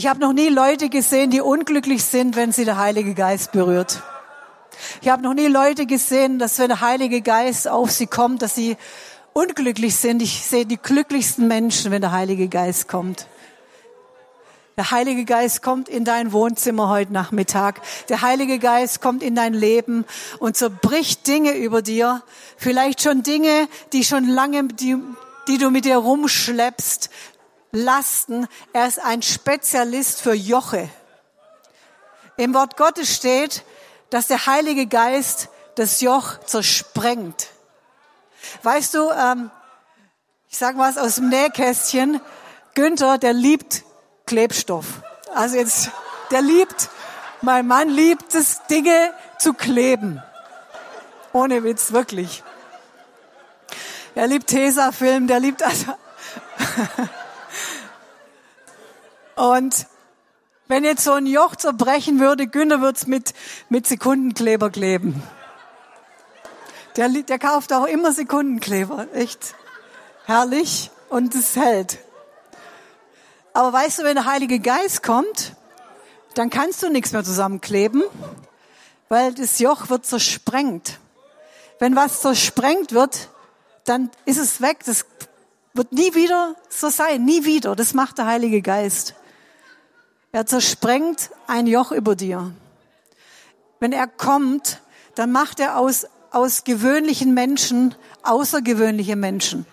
Ich habe noch nie Leute gesehen, die unglücklich sind, wenn sie der Heilige Geist berührt. Ich habe noch nie Leute gesehen, dass wenn der Heilige Geist auf sie kommt, dass sie unglücklich sind. Ich sehe die glücklichsten Menschen, wenn der Heilige Geist kommt. Der Heilige Geist kommt in dein Wohnzimmer heute Nachmittag. Der Heilige Geist kommt in dein Leben und zerbricht Dinge über dir. Vielleicht schon Dinge, die schon lange, die, die du mit dir rumschleppst. Lasten. Er ist ein Spezialist für Joche. Im Wort Gottes steht, dass der Heilige Geist das Joch zersprengt. Weißt du, ähm, ich sage was aus dem Nähkästchen, Günther, der liebt Klebstoff. Also jetzt, der liebt, mein Mann liebt es, Dinge zu kleben. Ohne Witz, wirklich. Er liebt Tesafilm, der liebt also. Und wenn jetzt so ein Joch zerbrechen würde, Günther wird's mit, mit Sekundenkleber kleben. Der, der kauft auch immer Sekundenkleber. Echt herrlich. Und es hält. Aber weißt du, wenn der Heilige Geist kommt, dann kannst du nichts mehr zusammenkleben, weil das Joch wird zersprengt. Wenn was zersprengt wird, dann ist es weg. Das wird nie wieder so sein. Nie wieder. Das macht der Heilige Geist. Er zersprengt ein Joch über dir. Wenn er kommt, dann macht er aus, aus gewöhnlichen Menschen außergewöhnliche Menschen.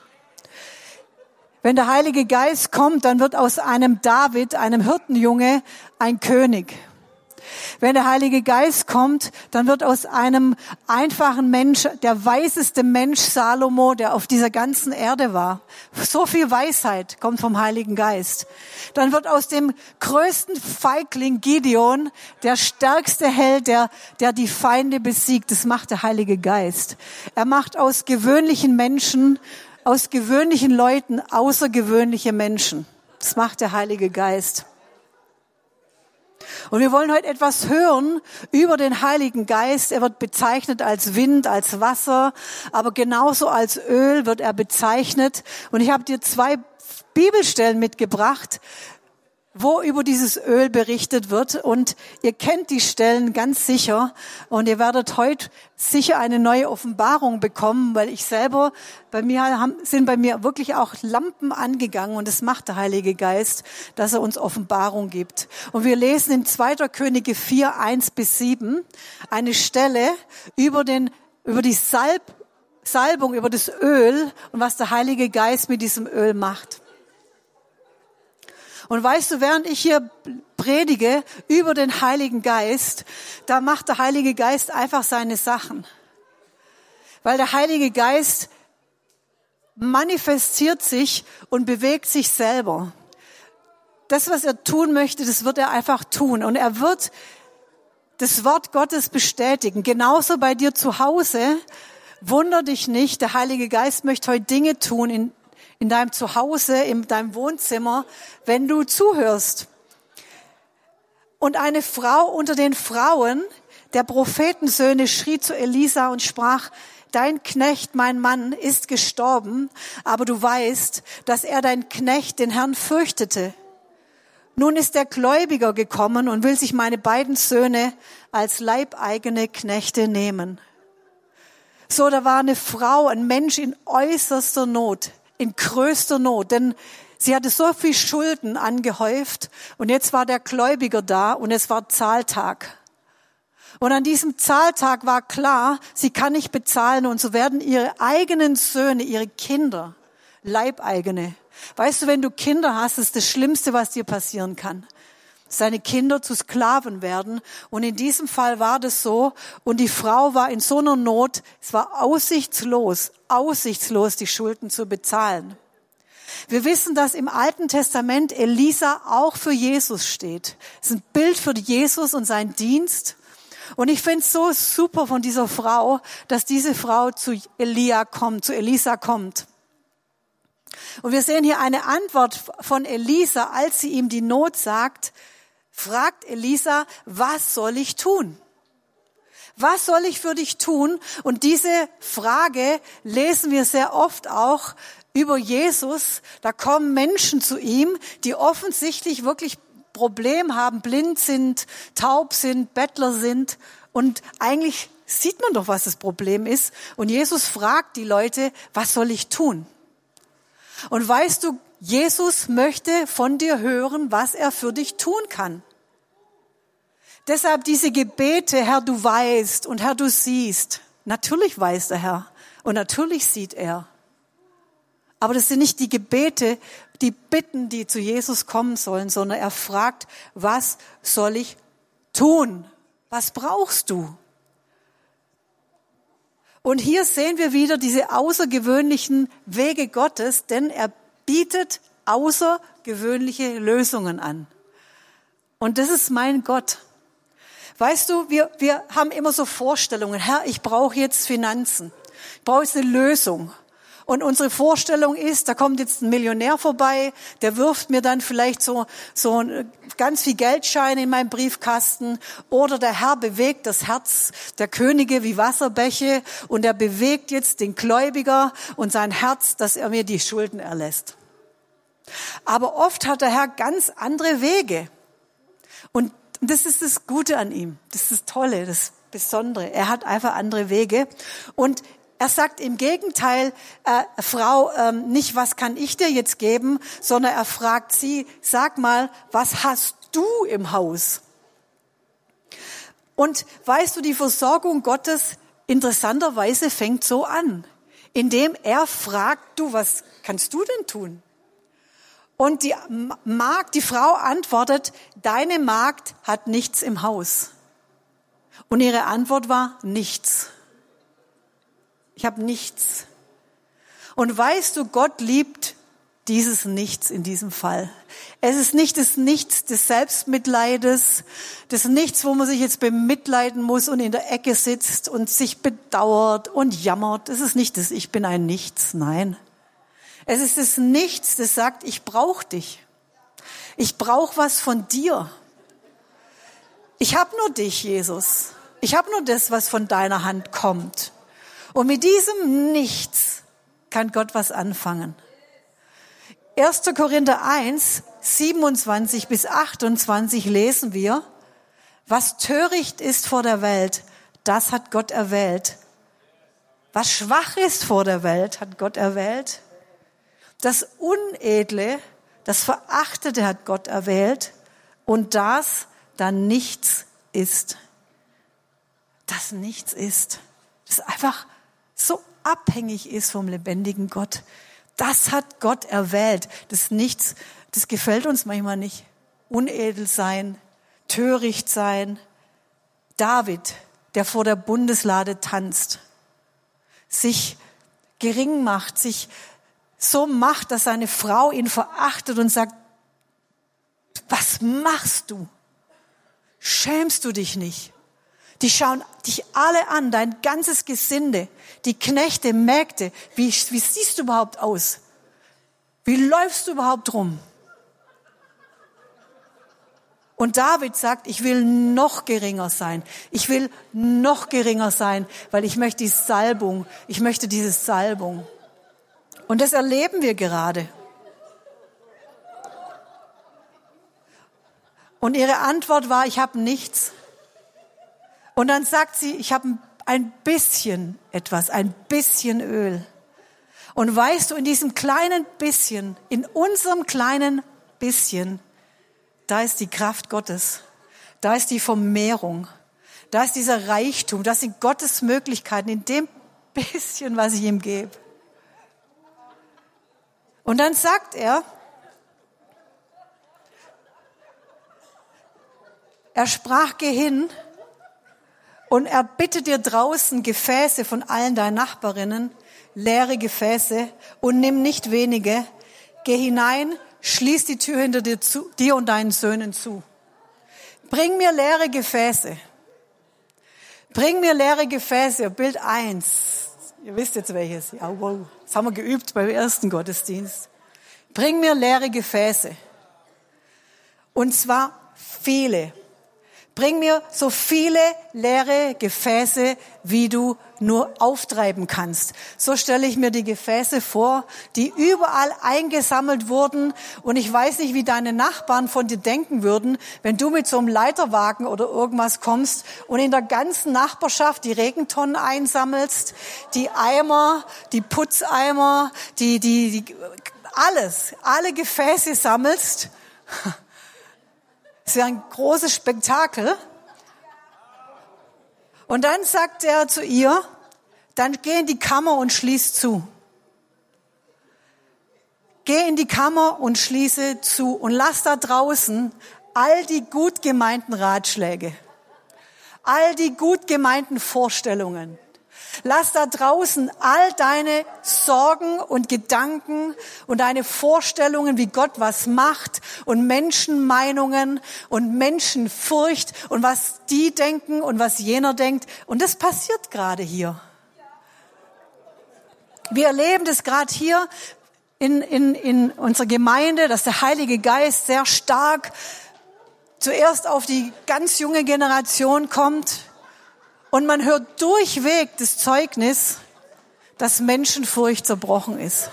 Wenn der Heilige Geist kommt, dann wird aus einem David, einem Hirtenjunge, ein König. Wenn der Heilige Geist kommt, dann wird aus einem einfachen Mensch der weiseste Mensch Salomo, der auf dieser ganzen Erde war. So viel Weisheit kommt vom Heiligen Geist. Dann wird aus dem größten Feigling Gideon der stärkste Held, der, der die Feinde besiegt. Das macht der Heilige Geist. Er macht aus gewöhnlichen Menschen, aus gewöhnlichen Leuten außergewöhnliche Menschen. Das macht der Heilige Geist. Und wir wollen heute etwas hören über den Heiligen Geist. Er wird bezeichnet als Wind, als Wasser, aber genauso als Öl wird er bezeichnet. Und ich habe dir zwei Bibelstellen mitgebracht, wo über dieses Öl berichtet wird. Und ihr kennt die Stellen ganz sicher. Und ihr werdet heute sicher eine neue Offenbarung bekommen, weil ich selber, bei mir haben, sind bei mir wirklich auch Lampen angegangen. Und das macht der Heilige Geist, dass er uns Offenbarung gibt. Und wir lesen in 2. Könige 4, 1 bis 7 eine Stelle über den, über die Salb, Salbung, über das Öl und was der Heilige Geist mit diesem Öl macht. Und weißt du, während ich hier predige über den Heiligen Geist, da macht der Heilige Geist einfach seine Sachen. Weil der Heilige Geist manifestiert sich und bewegt sich selber. Das, was er tun möchte, das wird er einfach tun. Und er wird das Wort Gottes bestätigen. Genauso bei dir zu Hause. Wunder dich nicht, der Heilige Geist möchte heute Dinge tun in in deinem Zuhause, in deinem Wohnzimmer, wenn du zuhörst. Und eine Frau unter den Frauen der Prophetensöhne schrie zu Elisa und sprach, dein Knecht, mein Mann, ist gestorben, aber du weißt, dass er dein Knecht den Herrn fürchtete. Nun ist der Gläubiger gekommen und will sich meine beiden Söhne als leibeigene Knechte nehmen. So, da war eine Frau, ein Mensch in äußerster Not in größter Not, denn sie hatte so viel Schulden angehäuft und jetzt war der Gläubiger da und es war Zahltag. Und an diesem Zahltag war klar, sie kann nicht bezahlen und so werden ihre eigenen Söhne, ihre Kinder, Leibeigene. Weißt du, wenn du Kinder hast, ist das Schlimmste, was dir passieren kann. Seine Kinder zu Sklaven werden. Und in diesem Fall war das so. Und die Frau war in so einer Not, es war aussichtslos, aussichtslos, die Schulden zu bezahlen. Wir wissen, dass im Alten Testament Elisa auch für Jesus steht. Es ist ein Bild für Jesus und seinen Dienst. Und ich finde es so super von dieser Frau, dass diese Frau zu Elia kommt, zu Elisa kommt. Und wir sehen hier eine Antwort von Elisa, als sie ihm die Not sagt, fragt Elisa, was soll ich tun? Was soll ich für dich tun? Und diese Frage lesen wir sehr oft auch über Jesus. Da kommen Menschen zu ihm, die offensichtlich wirklich Problem haben, blind sind, taub sind, Bettler sind und eigentlich sieht man doch, was das Problem ist. Und Jesus fragt die Leute, was soll ich tun? Und weißt du, Jesus möchte von dir hören, was er für dich tun kann. Deshalb diese Gebete, Herr, du weißt und Herr, du siehst. Natürlich weiß der Herr und natürlich sieht er. Aber das sind nicht die Gebete, die Bitten, die zu Jesus kommen sollen, sondern er fragt, was soll ich tun? Was brauchst du? Und hier sehen wir wieder diese außergewöhnlichen Wege Gottes, denn er bietet außergewöhnliche Lösungen an. Und das ist mein Gott. Weißt du, wir, wir haben immer so Vorstellungen. Herr, ich brauche jetzt Finanzen. Ich brauche jetzt eine Lösung. Und unsere Vorstellung ist, da kommt jetzt ein Millionär vorbei, der wirft mir dann vielleicht so, so ganz viel Geldscheine in meinen Briefkasten. Oder der Herr bewegt das Herz der Könige wie Wasserbäche und er bewegt jetzt den Gläubiger und sein Herz, dass er mir die Schulden erlässt. Aber oft hat der Herr ganz andere Wege. Und das ist das Gute an ihm. Das ist das Tolle, das Besondere. Er hat einfach andere Wege. Und er sagt im Gegenteil, äh, Frau, ähm, nicht, was kann ich dir jetzt geben, sondern er fragt sie, sag mal, was hast du im Haus? Und weißt du, die Versorgung Gottes interessanterweise fängt so an, indem er fragt, du, was kannst du denn tun? Und die Magd, die Frau antwortet, deine Magd hat nichts im Haus. Und ihre Antwort war nichts. Ich habe nichts. Und weißt du, Gott liebt dieses Nichts in diesem Fall. Es ist nicht das Nichts des Selbstmitleides, das Nichts, wo man sich jetzt bemitleiden muss und in der Ecke sitzt und sich bedauert und jammert. Es ist nicht das Ich bin ein Nichts, nein. Es ist das Nichts, das sagt, ich brauche dich. Ich brauche was von dir. Ich habe nur dich, Jesus. Ich habe nur das, was von deiner Hand kommt. Und mit diesem Nichts kann Gott was anfangen. 1. Korinther 1, 27 bis 28 lesen wir, was töricht ist vor der Welt, das hat Gott erwählt. Was schwach ist vor der Welt, hat Gott erwählt. Das Unedle, das Verachtete hat Gott erwählt. Und das, da nichts ist. Das nichts ist. Das einfach so abhängig ist vom lebendigen Gott. Das hat Gott erwählt. Das Nichts, das gefällt uns manchmal nicht. Unedel sein, töricht sein. David, der vor der Bundeslade tanzt, sich gering macht, sich so macht, dass seine Frau ihn verachtet und sagt, was machst du? Schämst du dich nicht? Die schauen dich alle an, dein ganzes Gesinde, die Knechte, Mägde. Wie, wie siehst du überhaupt aus? Wie läufst du überhaupt rum? Und David sagt, ich will noch geringer sein. Ich will noch geringer sein, weil ich möchte die Salbung, ich möchte diese Salbung. Und das erleben wir gerade. Und ihre Antwort war, ich habe nichts. Und dann sagt sie, ich habe ein bisschen etwas, ein bisschen Öl. Und weißt du, in diesem kleinen bisschen, in unserem kleinen bisschen, da ist die Kraft Gottes. Da ist die Vermehrung. Da ist dieser Reichtum. Das sind Gottes Möglichkeiten in dem bisschen, was ich ihm gebe. Und dann sagt er, er sprach, geh hin und er bittet dir draußen Gefäße von allen deinen Nachbarinnen, leere Gefäße und nimm nicht wenige. Geh hinein, schließ die Tür hinter dir, zu, dir und deinen Söhnen zu. Bring mir leere Gefäße. Bring mir leere Gefäße. Bild eins. Ihr wisst jetzt welches. Ja, wow. Das haben wir geübt beim ersten Gottesdienst. Bring mir leere Gefäße. Und zwar viele. Bring mir so viele leere Gefäße, wie du nur auftreiben kannst. So stelle ich mir die Gefäße vor, die überall eingesammelt wurden. Und ich weiß nicht, wie deine Nachbarn von dir denken würden, wenn du mit so einem Leiterwagen oder irgendwas kommst und in der ganzen Nachbarschaft die Regentonnen einsammelst, die Eimer, die Putzeimer, die, die, die alles, alle Gefäße sammelst. Es wäre ein großes Spektakel. Und dann sagt er zu ihr, dann geh in die Kammer und schließ zu. Geh in die Kammer und schließe zu und lass da draußen all die gut gemeinten Ratschläge, all die gut gemeinten Vorstellungen, Lass da draußen all deine Sorgen und Gedanken und deine Vorstellungen, wie Gott was macht und Menschenmeinungen und Menschenfurcht und was die denken und was jener denkt. Und das passiert gerade hier. Wir erleben das gerade hier in, in, in unserer Gemeinde, dass der Heilige Geist sehr stark zuerst auf die ganz junge Generation kommt, und man hört durchweg das Zeugnis, dass Menschenfurcht zerbrochen ist.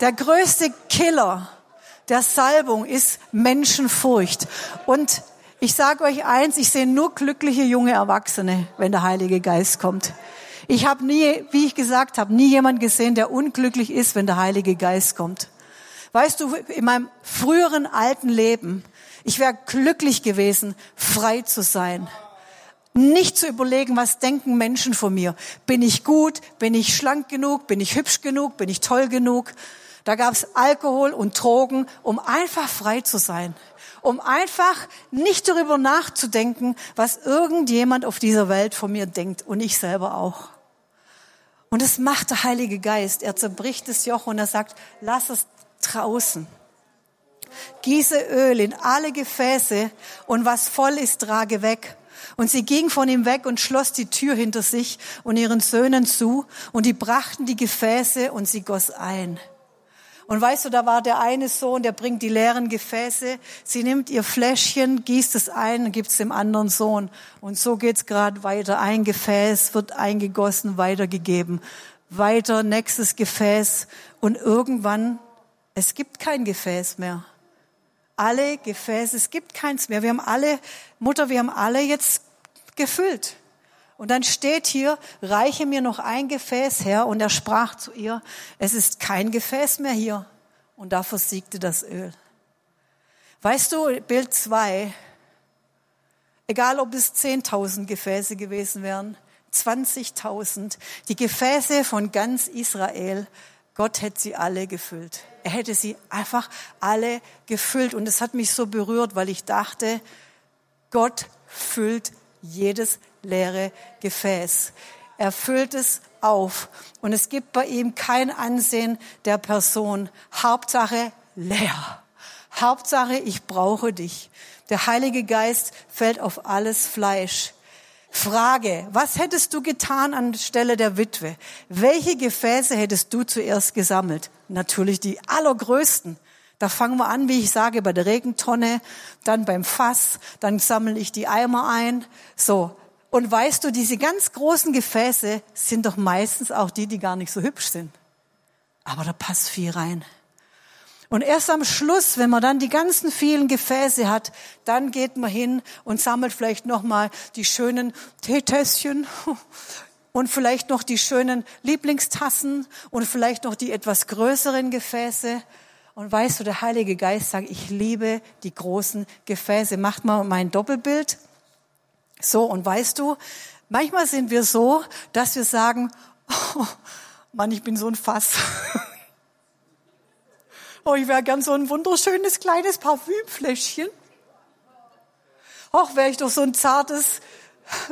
Der größte Killer der Salbung ist Menschenfurcht. Und ich sage euch eins, ich sehe nur glückliche junge Erwachsene, wenn der Heilige Geist kommt. Ich habe nie, wie ich gesagt habe, nie jemand gesehen, der unglücklich ist, wenn der Heilige Geist kommt. Weißt du, in meinem früheren alten Leben, ich wäre glücklich gewesen, frei zu sein nicht zu überlegen, was denken Menschen von mir. Bin ich gut? Bin ich schlank genug? Bin ich hübsch genug? Bin ich toll genug? Da gab's Alkohol und Drogen, um einfach frei zu sein. Um einfach nicht darüber nachzudenken, was irgendjemand auf dieser Welt von mir denkt und ich selber auch. Und das macht der Heilige Geist. Er zerbricht das Joch und er sagt, lass es draußen. Gieße Öl in alle Gefäße und was voll ist, trage weg. Und sie ging von ihm weg und schloss die Tür hinter sich und ihren Söhnen zu, und die brachten die Gefäße und sie goss ein. Und weißt du, da war der eine Sohn, der bringt die leeren Gefäße. Sie nimmt ihr Fläschchen, gießt es ein und gibt es dem anderen Sohn. Und so geht's gerade weiter. Ein Gefäß wird eingegossen, weitergegeben. Weiter, nächstes Gefäß. Und irgendwann, es gibt kein Gefäß mehr. Alle Gefäße, es gibt keins mehr. Wir haben alle, Mutter, wir haben alle jetzt gefüllt. Und dann steht hier, reiche mir noch ein Gefäß her. Und er sprach zu ihr, es ist kein Gefäß mehr hier. Und da versiegte das Öl. Weißt du, Bild zwei, egal ob es 10.000 Gefäße gewesen wären, 20.000, die Gefäße von ganz Israel, Gott hätte sie alle gefüllt. Er hätte sie einfach alle gefüllt. Und es hat mich so berührt, weil ich dachte, Gott füllt jedes leere Gefäß. Er füllt es auf und es gibt bei ihm kein Ansehen der Person. Hauptsache leer. Hauptsache, ich brauche dich. Der Heilige Geist fällt auf alles Fleisch. Frage, was hättest du getan anstelle der Witwe? Welche Gefäße hättest du zuerst gesammelt? Natürlich die allergrößten. Da fangen wir an, wie ich sage, bei der Regentonne, dann beim Fass, dann sammle ich die Eimer ein. So. Und weißt du, diese ganz großen Gefäße sind doch meistens auch die, die gar nicht so hübsch sind. Aber da passt viel rein. Und erst am Schluss, wenn man dann die ganzen vielen Gefäße hat, dann geht man hin und sammelt vielleicht nochmal die schönen Teetässchen und vielleicht noch die schönen Lieblingstassen und vielleicht noch die etwas größeren Gefäße. Und weißt du, der Heilige Geist sagt, ich liebe die großen Gefäße. Macht mal mein Doppelbild. So, und weißt du, manchmal sind wir so, dass wir sagen, oh, Mann, ich bin so ein Fass. oh, ich wäre gern so ein wunderschönes kleines Parfümfläschchen. Och, wäre ich doch so ein zartes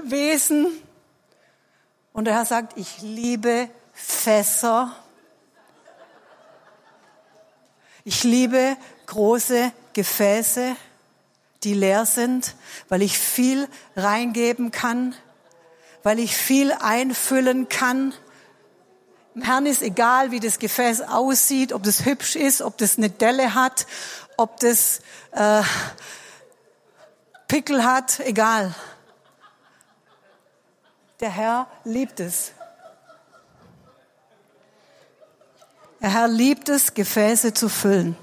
Wesen. Und der Herr sagt, ich liebe Fässer ich liebe große Gefäße, die leer sind, weil ich viel reingeben kann, weil ich viel einfüllen kann. Im Herrn ist egal, wie das Gefäß aussieht, ob das hübsch ist, ob das eine Delle hat, ob das äh, Pickel hat, egal. Der Herr liebt es. Der Herr liebt es, Gefäße zu füllen.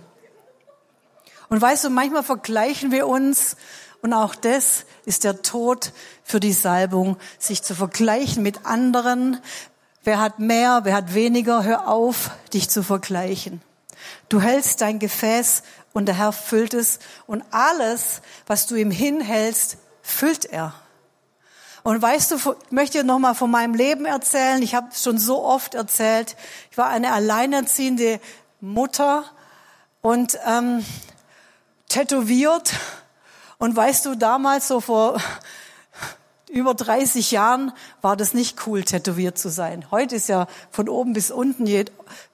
Und weißt du, manchmal vergleichen wir uns und auch das ist der Tod für die Salbung, sich zu vergleichen mit anderen. Wer hat mehr, wer hat weniger? Hör auf, dich zu vergleichen. Du hältst dein Gefäß und der Herr füllt es und alles, was du ihm hinhältst, füllt er. Und weißt du, ich möchte dir noch mal von meinem Leben erzählen. Ich habe schon so oft erzählt. Ich war eine alleinerziehende Mutter und ähm, tätowiert. Und weißt du, damals so vor über 30 Jahren war das nicht cool, tätowiert zu sein. Heute ist ja von oben bis unten, je,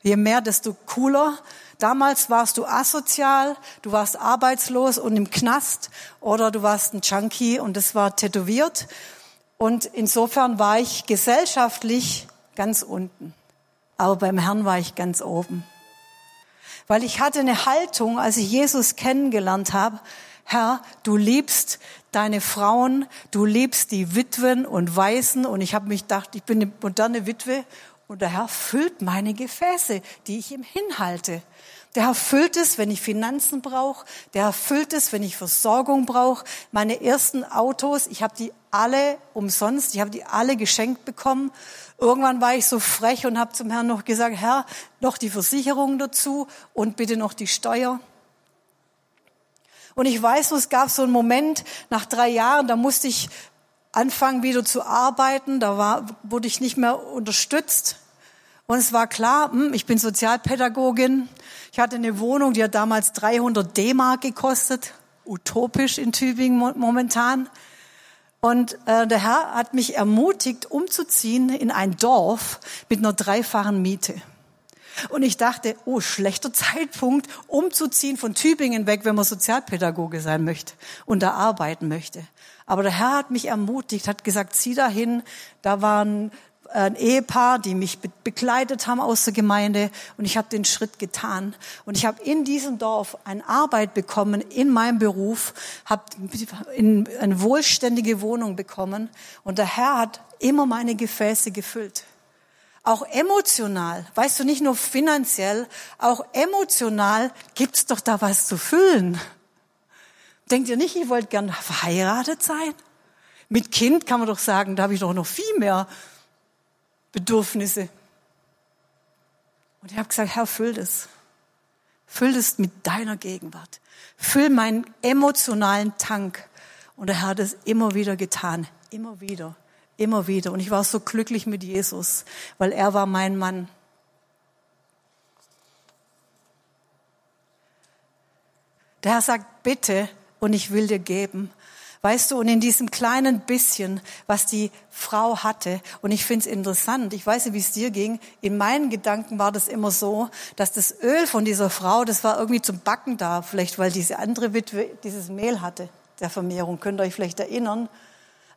je mehr, desto cooler. Damals warst du asozial, du warst arbeitslos und im Knast oder du warst ein Junkie und das war tätowiert. Und insofern war ich gesellschaftlich ganz unten. Aber beim Herrn war ich ganz oben. Weil ich hatte eine Haltung, als ich Jesus kennengelernt habe, Herr, du liebst deine Frauen, du liebst die Witwen und Waisen. Und ich habe mich gedacht, ich bin eine moderne Witwe und der Herr füllt meine Gefäße, die ich ihm hinhalte. Der Herr füllt es, wenn ich Finanzen brauche. Der Herr füllt es, wenn ich Versorgung brauche. Meine ersten Autos, ich habe die alle umsonst, ich habe die alle geschenkt bekommen. Irgendwann war ich so frech und habe zum Herrn noch gesagt, Herr, noch die Versicherung dazu und bitte noch die Steuer. Und ich weiß, es gab so einen Moment nach drei Jahren, da musste ich anfangen wieder zu arbeiten, da war, wurde ich nicht mehr unterstützt. Und es war klar, hm, ich bin Sozialpädagogin. Ich hatte eine Wohnung, die hat damals 300 D-Mark gekostet. Utopisch in Tübingen momentan. Und äh, der Herr hat mich ermutigt, umzuziehen in ein Dorf mit einer dreifachen Miete. Und ich dachte, oh, schlechter Zeitpunkt, umzuziehen von Tübingen weg, wenn man Sozialpädagoge sein möchte und da arbeiten möchte. Aber der Herr hat mich ermutigt, hat gesagt, zieh dahin. Da waren ein Ehepaar, die mich begleitet haben aus der Gemeinde und ich habe den Schritt getan und ich habe in diesem Dorf eine Arbeit bekommen in meinem Beruf, habe eine wohlständige Wohnung bekommen und der Herr hat immer meine Gefäße gefüllt. Auch emotional, weißt du, nicht nur finanziell, auch emotional gibt's doch da was zu füllen. Denkt ihr nicht, ich wollte gern verheiratet sein? Mit Kind kann man doch sagen, da habe ich doch noch viel mehr Bedürfnisse. Und ich habe gesagt, Herr, füll das. Füll das mit deiner Gegenwart. Füll meinen emotionalen Tank. Und der Herr hat es immer wieder getan. Immer wieder. Immer wieder. Und ich war so glücklich mit Jesus, weil er war mein Mann. Der Herr sagt, bitte, und ich will dir geben. Weißt du, und in diesem kleinen bisschen, was die Frau hatte, und ich finde es interessant, ich weiß nicht, wie es dir ging, in meinen Gedanken war das immer so, dass das Öl von dieser Frau, das war irgendwie zum Backen da, vielleicht weil diese andere Witwe dieses Mehl hatte, der Vermehrung, könnt ihr euch vielleicht erinnern.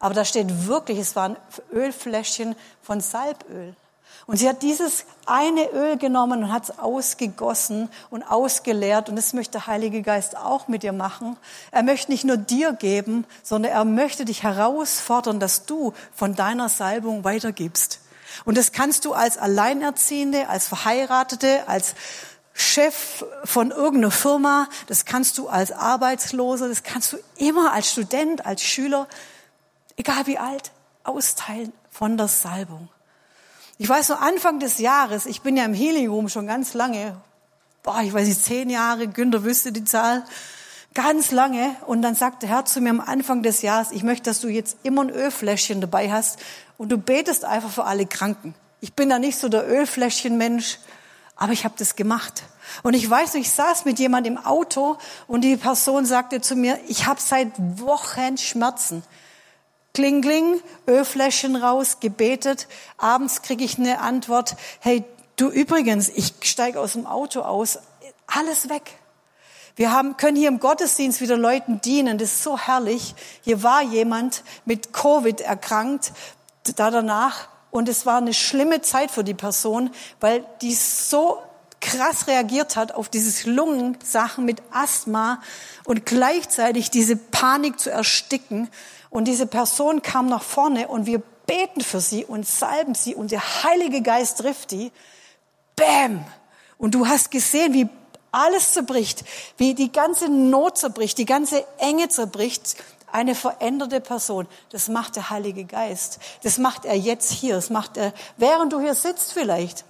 Aber da steht wirklich, es waren Ölfläschchen von Salböl. Und sie hat dieses eine Öl genommen und hat es ausgegossen und ausgeleert. Und das möchte der Heilige Geist auch mit dir machen. Er möchte nicht nur dir geben, sondern er möchte dich herausfordern, dass du von deiner Salbung weitergibst. Und das kannst du als Alleinerziehende, als Verheiratete, als Chef von irgendeiner Firma, das kannst du als Arbeitsloser, das kannst du immer als Student, als Schüler, egal wie alt, austeilen von der Salbung. Ich weiß nur Anfang des Jahres, ich bin ja im Room schon ganz lange, boah, ich weiß nicht, zehn Jahre, Günther wüsste die Zahl, ganz lange. Und dann sagt der Herr zu mir am Anfang des Jahres, ich möchte, dass du jetzt immer ein Ölfläschchen dabei hast und du betest einfach für alle Kranken. Ich bin da nicht so der Ölfläschchenmensch, aber ich habe das gemacht. Und ich weiß, ich saß mit jemand im Auto und die Person sagte zu mir, ich habe seit Wochen Schmerzen. Kling, kling, Ölfläschchen raus, gebetet. Abends kriege ich eine Antwort, hey, du übrigens, ich steige aus dem Auto aus, alles weg. Wir haben, können hier im Gottesdienst wieder Leuten dienen, das ist so herrlich. Hier war jemand mit Covid erkrankt, da danach, und es war eine schlimme Zeit für die Person, weil die so krass reagiert hat auf dieses Lungensachen mit Asthma und gleichzeitig diese Panik zu ersticken. Und diese Person kam nach vorne und wir beten für sie und salben sie und der Heilige Geist trifft die. Bäm! Und du hast gesehen, wie alles zerbricht, wie die ganze Not zerbricht, die ganze Enge zerbricht. Eine veränderte Person. Das macht der Heilige Geist. Das macht er jetzt hier. Das macht er, während du hier sitzt vielleicht.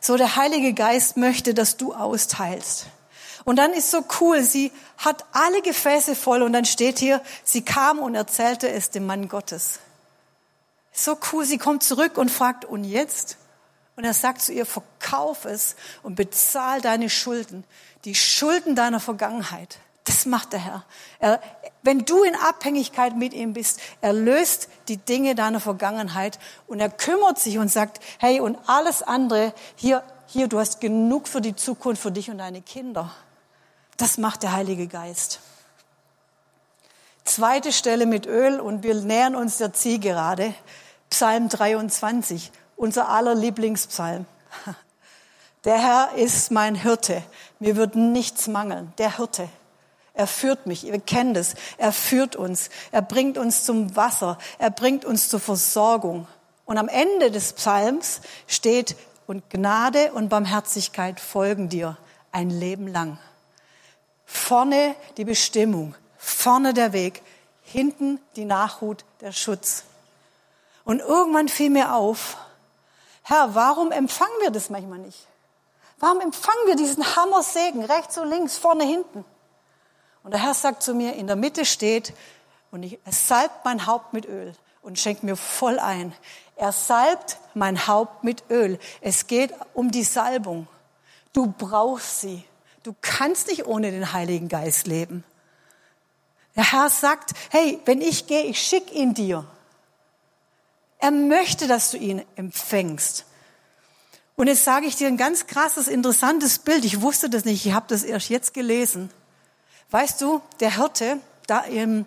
So, der Heilige Geist möchte, dass du austeilst. Und dann ist so cool, sie hat alle Gefäße voll und dann steht hier, sie kam und erzählte es dem Mann Gottes. So cool, sie kommt zurück und fragt, und jetzt? Und er sagt zu ihr, verkauf es und bezahl deine Schulden, die Schulden deiner Vergangenheit. Das macht der Herr. Er, wenn du in Abhängigkeit mit ihm bist, er löst die Dinge deiner Vergangenheit und er kümmert sich und sagt, hey, und alles andere, hier, hier, du hast genug für die Zukunft, für dich und deine Kinder. Das macht der Heilige Geist. Zweite Stelle mit Öl und wir nähern uns der Zielgerade. Psalm 23, unser aller Lieblingspsalm. Der Herr ist mein Hirte. Mir wird nichts mangeln. Der Hirte. Er führt mich. Ihr kennt es. Er führt uns. Er bringt uns zum Wasser. Er bringt uns zur Versorgung. Und am Ende des Psalms steht, und Gnade und Barmherzigkeit folgen dir ein Leben lang. Vorne die Bestimmung, vorne der Weg, hinten die Nachhut, der Schutz. Und irgendwann fiel mir auf, Herr, warum empfangen wir das manchmal nicht? Warum empfangen wir diesen Hammersegen rechts und links, vorne, hinten? Und der Herr sagt zu mir, in der Mitte steht, und ich, er salbt mein Haupt mit Öl und schenkt mir voll ein. Er salbt mein Haupt mit Öl. Es geht um die Salbung. Du brauchst sie. Du kannst nicht ohne den Heiligen Geist leben. Der Herr sagt, hey, wenn ich gehe, ich schicke ihn dir. Er möchte, dass du ihn empfängst. Und jetzt sage ich dir ein ganz krasses, interessantes Bild. Ich wusste das nicht, ich habe das erst jetzt gelesen. Weißt du, der Hirte, da, ähm,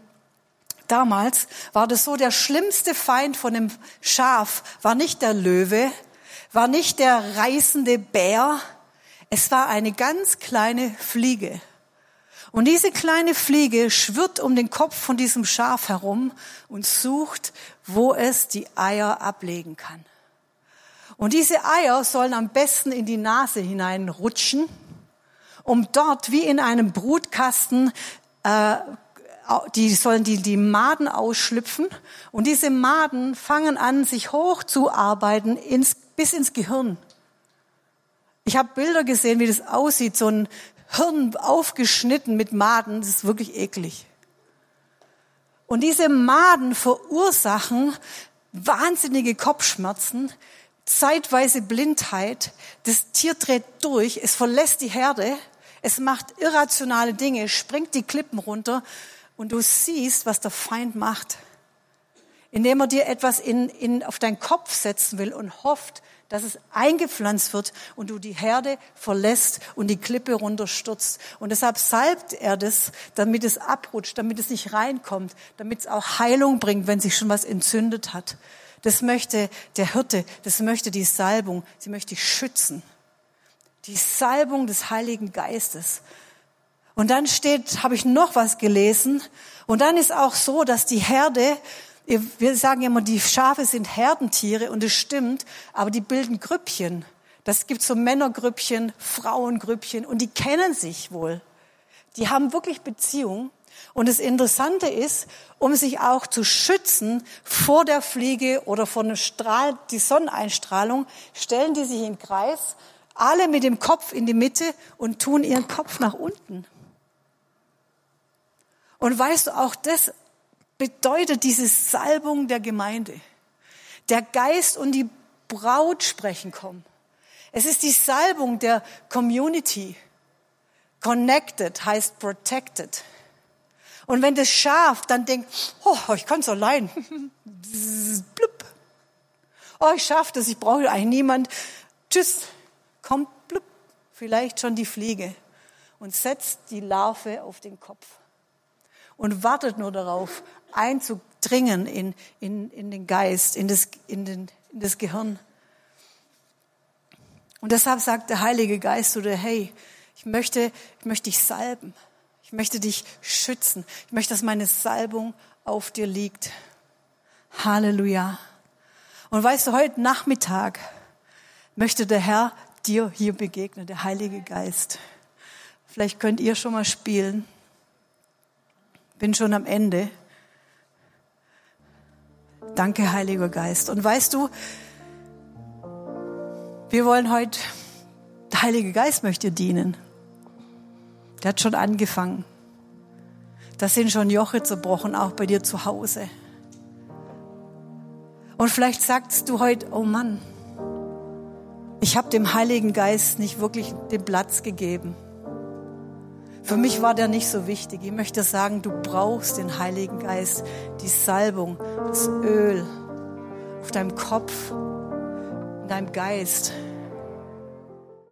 damals war das so, der schlimmste Feind von dem Schaf war nicht der Löwe, war nicht der reißende Bär, es war eine ganz kleine Fliege. Und diese kleine Fliege schwirrt um den Kopf von diesem Schaf herum und sucht, wo es die Eier ablegen kann. Und diese Eier sollen am besten in die Nase hineinrutschen, um dort wie in einem Brutkasten äh, die sollen die, die Maden ausschlüpfen und diese Maden fangen an, sich hochzuarbeiten ins, bis ins Gehirn. Ich habe Bilder gesehen, wie das aussieht, so ein Hirn aufgeschnitten mit Maden, das ist wirklich eklig. Und diese Maden verursachen wahnsinnige Kopfschmerzen, zeitweise Blindheit. Das Tier dreht durch, es verlässt die Herde, es macht irrationale Dinge, springt die Klippen runter und du siehst, was der Feind macht. Indem er dir etwas in, in, auf deinen Kopf setzen will und hofft, dass es eingepflanzt wird und du die Herde verlässt und die Klippe runterstürzt. Und deshalb salbt er das, damit es abrutscht, damit es nicht reinkommt, damit es auch Heilung bringt, wenn sich schon was entzündet hat. Das möchte der Hirte, das möchte die Salbung, sie möchte schützen. Die Salbung des Heiligen Geistes. Und dann steht, habe ich noch was gelesen, und dann ist auch so, dass die Herde wir sagen immer, die Schafe sind Herdentiere und es stimmt, aber die bilden Grüppchen. Das gibt so Männergrüppchen, Frauengrüppchen und die kennen sich wohl. Die haben wirklich Beziehung. Und das Interessante ist, um sich auch zu schützen vor der Fliege oder vor einem Strahl, die Sonneneinstrahlung, stellen die sich in Kreis, alle mit dem Kopf in die Mitte und tun ihren Kopf nach unten. Und weißt du, auch das bedeutet diese Salbung der Gemeinde. Der Geist und die Braut sprechen kommen. Es ist die Salbung der Community. Connected heißt protected. Und wenn das Schaf dann denkt, oh, ich kann es allein, blub. Oh, ich schaffe das, ich brauche eigentlich niemand. Tschüss, kommt blub, vielleicht schon die Fliege und setzt die Larve auf den Kopf und wartet nur darauf, einzudringen in, in, in den Geist, in das, in, den, in das Gehirn. Und deshalb sagt der Heilige Geist oder hey, ich möchte, ich möchte dich salben. Ich möchte dich schützen. Ich möchte, dass meine Salbung auf dir liegt. Halleluja. Und weißt du, heute Nachmittag möchte der Herr dir hier begegnen, der Heilige Geist. Vielleicht könnt ihr schon mal spielen. Bin schon am Ende. Danke, Heiliger Geist. Und weißt du, wir wollen heute, der Heilige Geist möchte dienen. Der hat schon angefangen. Da sind schon Joche zerbrochen, auch bei dir zu Hause. Und vielleicht sagst du heute, oh Mann, ich habe dem Heiligen Geist nicht wirklich den Platz gegeben. Für mich war der nicht so wichtig. Ich möchte sagen, du brauchst den Heiligen Geist, die Salbung, das Öl auf deinem Kopf, in deinem Geist.